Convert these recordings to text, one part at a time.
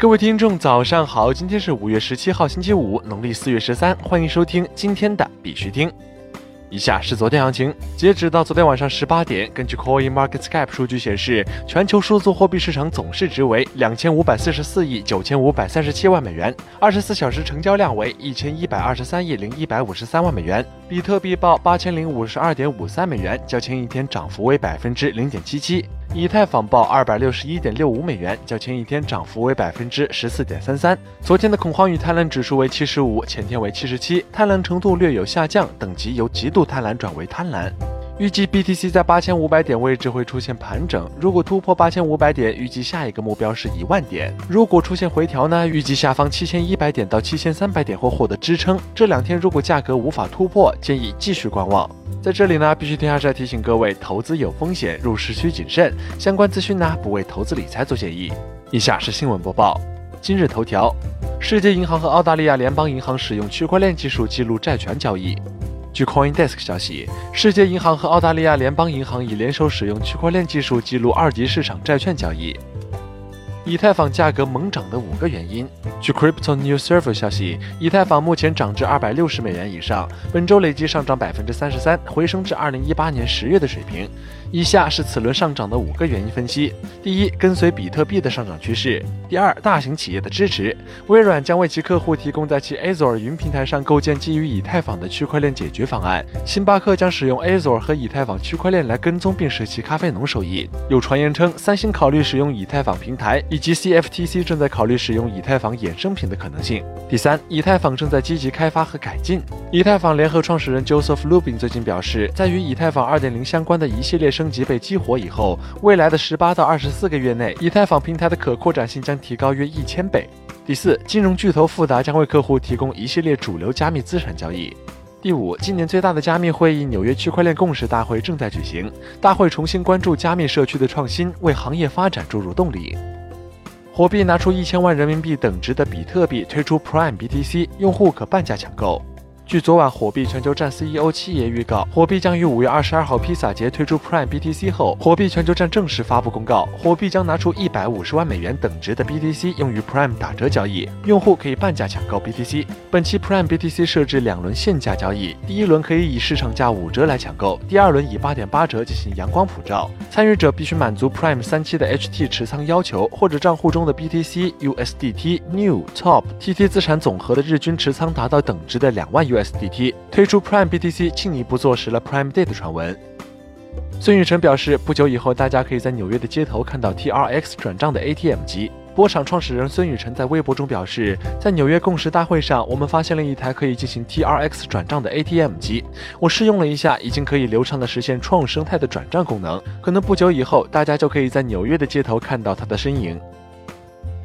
各位听众，早上好！今天是五月十七号，星期五，农历四月十三，欢迎收听今天的必须听。以下是昨天行情，截止到昨天晚上十八点，根据 Coin Market Cap 数据显示，全球数字货币市场总市值为两千五百四十四亿九千五百三十七万美元，二十四小时成交量为一千一百二十三亿零一百五十三万美元。比特币报八千零五十二点五三美元，较前一天涨幅为百分之零点七七。以太坊报二百六十一点六五美元，较前一天涨幅为百分之十四点三三。昨天的恐慌与贪婪指数为七十五，前天为七十七，贪婪程度略有下降，等级由极度贪婪转为贪婪。预计 BTC 在八千五百点位置会出现盘整，如果突破八千五百点，预计下一个目标是一万点。如果出现回调呢？预计下方七千一百点到七千三百点会获得支撑。这两天如果价格无法突破，建议继续观望。在这里呢，必须听下来提醒各位，投资有风险，入市需谨慎。相关资讯呢，不为投资理财做建议。以下是新闻播报。今日头条：世界银行和澳大利亚联邦银行使用区块链技术记录债权交易。据 CoinDesk 消息，世界银行和澳大利亚联邦银行已联手使用区块链技术记录二级市场债券交易。以太坊价格猛涨的五个原因。据 Crypto News Server 消息，以太坊目前涨至二百六十美元以上，本周累计上涨百分之三十三，回升至二零一八年十月的水平。以下是此轮上涨的五个原因分析：第一，跟随比特币的上涨趋势；第二，大型企业的支持，微软将为其客户提供在其 Azure 云平台上构建基于以太坊的区块链解决方案；星巴克将使用 Azure 和以太坊区块链来跟踪并使其咖啡农收益。有传言称，三星考虑使用以太坊平台，以及 CFTC 正在考虑使用以太坊衍生品的可能性。第三，以太坊正在积极开发和改进。以太坊联合创始人 Joseph Lubin 最近表示，在与以太坊2.0相关的一系列升级被激活以后，未来的十八到二十四个月内，以太坊平台的可扩展性将提高约一千倍。第四，金融巨头富达将为客户提供一系列主流加密资产交易。第五，今年最大的加密会议——纽约区块链共识大会正在举行，大会重新关注加密社区的创新，为行业发展注入动力。火币拿出一千万人民币等值的比特币推出 Prime BTC，用户可半价抢购。据昨晚火币全球站 CEO 七爷预告，火币将于五月二十二号披萨节推出 Prime BTC 后，火币全球站正式发布公告，火币将拿出一百五十万美元等值的 BTC 用于 Prime 打折交易，用户可以半价抢购 BTC。本期 Prime BTC 设置两轮限价交易，第一轮可以以市场价五折来抢购，第二轮以八点八折进行阳光普照。参与者必须满足 Prime 三期的 HT 持仓要求，或者账户中的 BTC、USDT、New、Top、TT 资产总和的日均持仓达到等值的两万 U。USDT 推出 Prime BTC，进一步坐实了 Prime Day 的传闻。孙宇晨表示，不久以后，大家可以在纽约的街头看到 TRX 转账的 ATM 机。波场创始人孙宇晨在微博中表示，在纽约共识大会上，我们发现了一台可以进行 TRX 转账的 ATM 机。我试用了一下，已经可以流畅的实现创生态的转账功能。可能不久以后，大家就可以在纽约的街头看到它的身影。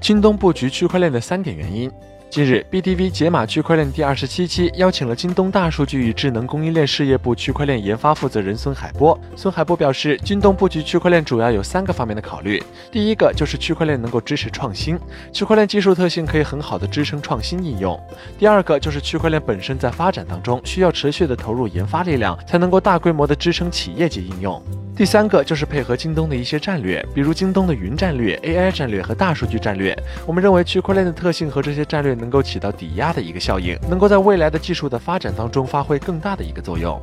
京东布局区块链的三点原因。近日，BTV 解码区块链第二十七期邀请了京东大数据与智能供应链事业部区块链研发负责人孙海波。孙海波表示，京东布局区块链主要有三个方面的考虑。第一个就是区块链能够支持创新，区块链技术特性可以很好的支撑创新应用。第二个就是区块链本身在发展当中，需要持续的投入研发力量，才能够大规模的支撑企业级应用。第三个就是配合京东的一些战略，比如京东的云战略、AI 战略和大数据战略。我们认为区块链的特性和这些战略能够起到抵押的一个效应，能够在未来的技术的发展当中发挥更大的一个作用。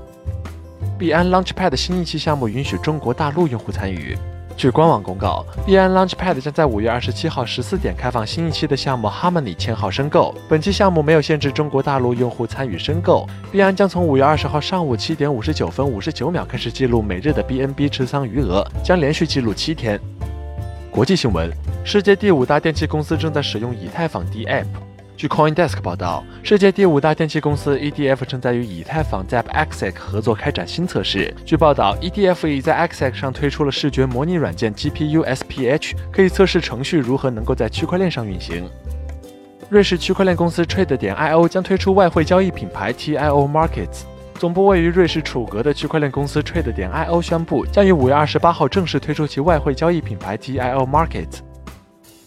币安 Launchpad 新一期项目允许中国大陆用户参与。据官网公告，币安 Launchpad 将在五月二十七号十四点开放新一期的项目 Harmony 签号申购。本期项目没有限制中国大陆用户参与申购。币安将从五月二十号上午七点五十九分五十九秒开始记录每日的 BNB 持仓余额，将连续记录七天。国际新闻：世界第五大电器公司正在使用以太坊 DApp。据 CoinDesk 报道，世界第五大电器公司 EDF 正在与以太坊 ZapExec 合作开展新测试。据报道，EDF 已在 Exec 上推出了视觉模拟软件 GPU SPH，可以测试程序如何能够在区块链上运行。瑞士区块链公司 Trade 点 IO 将推出外汇交易品牌 TIO Markets。总部位于瑞士楚格的区块链公司 Trade 点 IO 宣布，将于五月二十八号正式推出其外汇交易品牌 TIO Markets。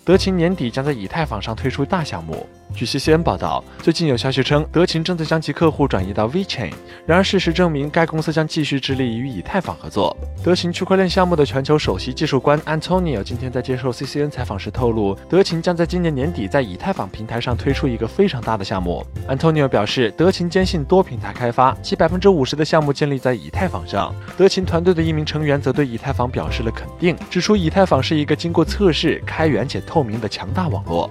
德勤年底将在以太坊上推出大项目。据 CCN 报道，最近有消息称德勤正在将其客户转移到 VeChain。然而，事实证明该公司将继续致力于以太坊合作。德勤区块链项目的全球首席技术官 Antonio 今天在接受 CCN 采访时透露，德勤将在今年年底在以太坊平台上推出一个非常大的项目。Antonio 表示，德勤坚信多平台开发，其百分之五十的项目建立在以太坊上。德勤团队的一名成员则对以太坊表示了肯定，指出以太坊是一个经过测试、开源且透明的强大网络。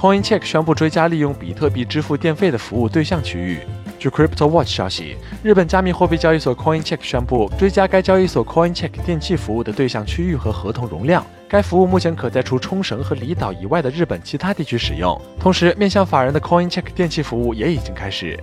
Coincheck 宣布追加利用比特币支付电费的服务对象区域。据 Crypto Watch 消息，日本加密货币交易所 Coincheck 宣布追加该交易所 Coincheck 电器服务的对象区域和合同容量。该服务目前可在除冲绳和离岛以外的日本其他地区使用。同时，面向法人的 Coincheck 电器服务也已经开始。